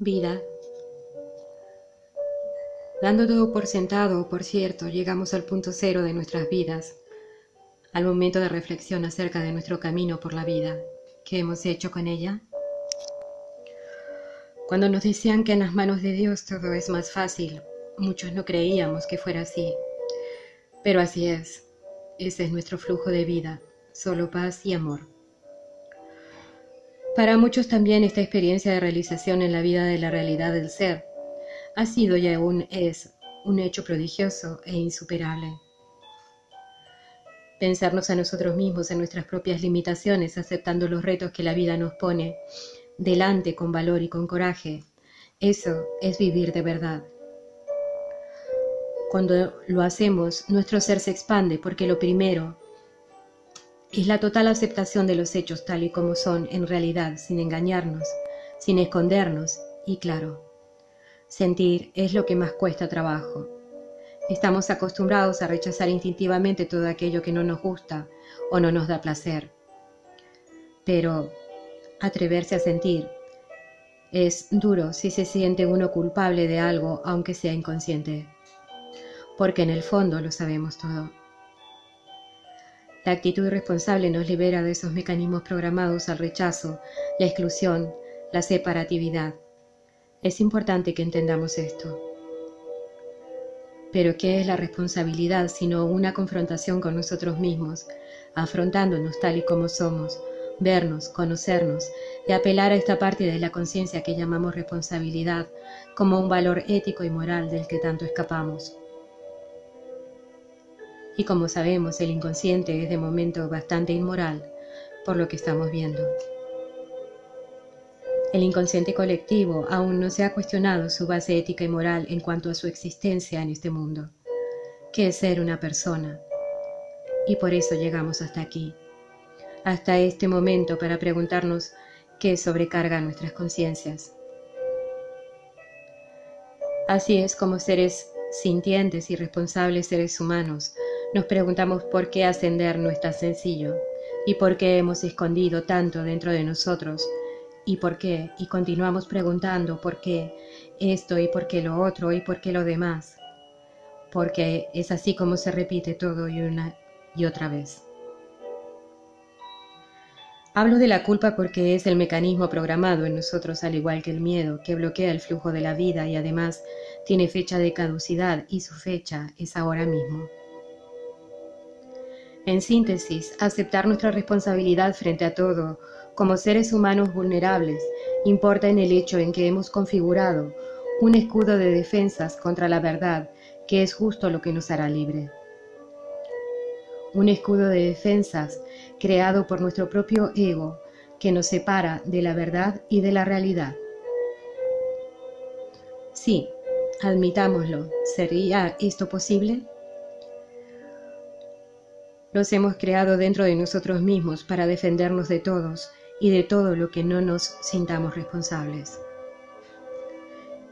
Vida. Dando todo por sentado, por cierto, llegamos al punto cero de nuestras vidas, al momento de reflexión acerca de nuestro camino por la vida. ¿Qué hemos hecho con ella? Cuando nos decían que en las manos de Dios todo es más fácil, muchos no creíamos que fuera así. Pero así es. Ese es nuestro flujo de vida, solo paz y amor. Para muchos también esta experiencia de realización en la vida de la realidad del ser ha sido y aún es un hecho prodigioso e insuperable. Pensarnos a nosotros mismos en nuestras propias limitaciones, aceptando los retos que la vida nos pone delante con valor y con coraje, eso es vivir de verdad. Cuando lo hacemos, nuestro ser se expande porque lo primero es la total aceptación de los hechos tal y como son en realidad, sin engañarnos, sin escondernos y claro, sentir es lo que más cuesta trabajo. Estamos acostumbrados a rechazar instintivamente todo aquello que no nos gusta o no nos da placer. Pero atreverse a sentir es duro si se siente uno culpable de algo aunque sea inconsciente, porque en el fondo lo sabemos todo. La actitud irresponsable nos libera de esos mecanismos programados al rechazo, la exclusión, la separatividad. Es importante que entendamos esto. Pero ¿qué es la responsabilidad sino una confrontación con nosotros mismos, afrontándonos tal y como somos, vernos, conocernos y apelar a esta parte de la conciencia que llamamos responsabilidad como un valor ético y moral del que tanto escapamos? Y como sabemos, el inconsciente es de momento bastante inmoral por lo que estamos viendo. El inconsciente colectivo aún no se ha cuestionado su base ética y moral en cuanto a su existencia en este mundo, que es ser una persona. Y por eso llegamos hasta aquí, hasta este momento para preguntarnos qué sobrecarga nuestras conciencias. Así es como seres sintientes y responsables seres humanos nos preguntamos por qué ascender no es tan sencillo y por qué hemos escondido tanto dentro de nosotros y por qué y continuamos preguntando por qué esto y por qué lo otro y por qué lo demás. Porque es así como se repite todo y una y otra vez. Hablo de la culpa porque es el mecanismo programado en nosotros al igual que el miedo que bloquea el flujo de la vida y además tiene fecha de caducidad y su fecha es ahora mismo. En síntesis, aceptar nuestra responsabilidad frente a todo, como seres humanos vulnerables, importa en el hecho en que hemos configurado un escudo de defensas contra la verdad, que es justo lo que nos hará libre. Un escudo de defensas creado por nuestro propio ego, que nos separa de la verdad y de la realidad. Sí, admitámoslo, ¿sería esto posible? Hemos creado dentro de nosotros mismos para defendernos de todos y de todo lo que no nos sintamos responsables.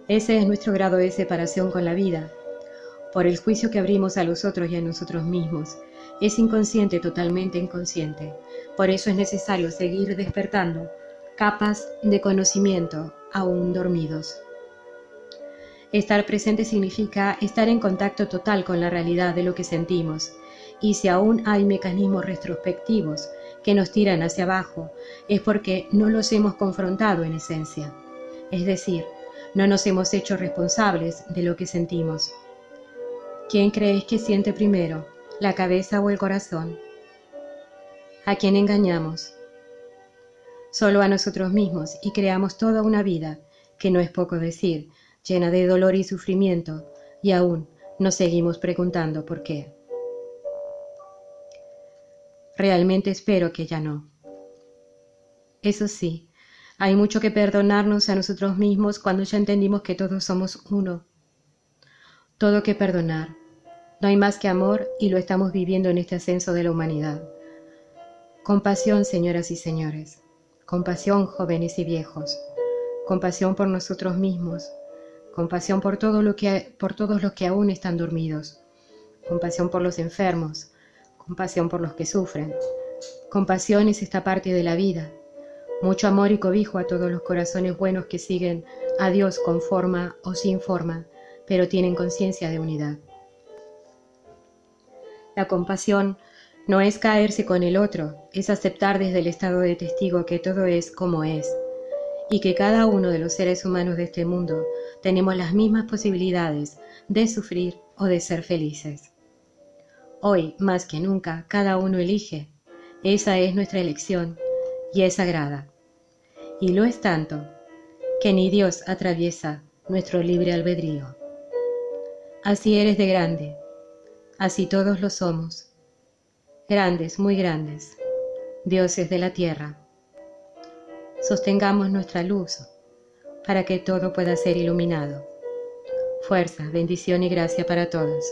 Ese es nuestro grado de separación con la vida, por el juicio que abrimos a los otros y a nosotros mismos. Es inconsciente, totalmente inconsciente. Por eso es necesario seguir despertando capas de conocimiento aún dormidos. Estar presente significa estar en contacto total con la realidad de lo que sentimos y si aún hay mecanismos retrospectivos que nos tiran hacia abajo, es porque no los hemos confrontado en esencia. Es decir, no nos hemos hecho responsables de lo que sentimos. ¿Quién creéis que siente primero, la cabeza o el corazón? ¿A quién engañamos? Solo a nosotros mismos y creamos toda una vida, que no es poco decir, llena de dolor y sufrimiento, y aún nos seguimos preguntando por qué. Realmente espero que ya no. Eso sí, hay mucho que perdonarnos a nosotros mismos cuando ya entendimos que todos somos uno. Todo que perdonar. No hay más que amor y lo estamos viviendo en este ascenso de la humanidad. Compasión, señoras y señores. Compasión, jóvenes y viejos. Compasión por nosotros mismos. Compasión por, todo lo que, por todos los que aún están dormidos. Compasión por los enfermos compasión por los que sufren. Compasión es esta parte de la vida. Mucho amor y cobijo a todos los corazones buenos que siguen a Dios con forma o sin forma, pero tienen conciencia de unidad. La compasión no es caerse con el otro, es aceptar desde el estado de testigo que todo es como es, y que cada uno de los seres humanos de este mundo tenemos las mismas posibilidades de sufrir o de ser felices. Hoy, más que nunca, cada uno elige. Esa es nuestra elección y es sagrada. Y lo es tanto que ni Dios atraviesa nuestro libre albedrío. Así eres de grande, Así todos lo somos, grandes, muy grandes, dioses de la tierra. Sostengamos nuestra luz para que todo pueda ser iluminado. Fuerza, bendición y gracia para todos.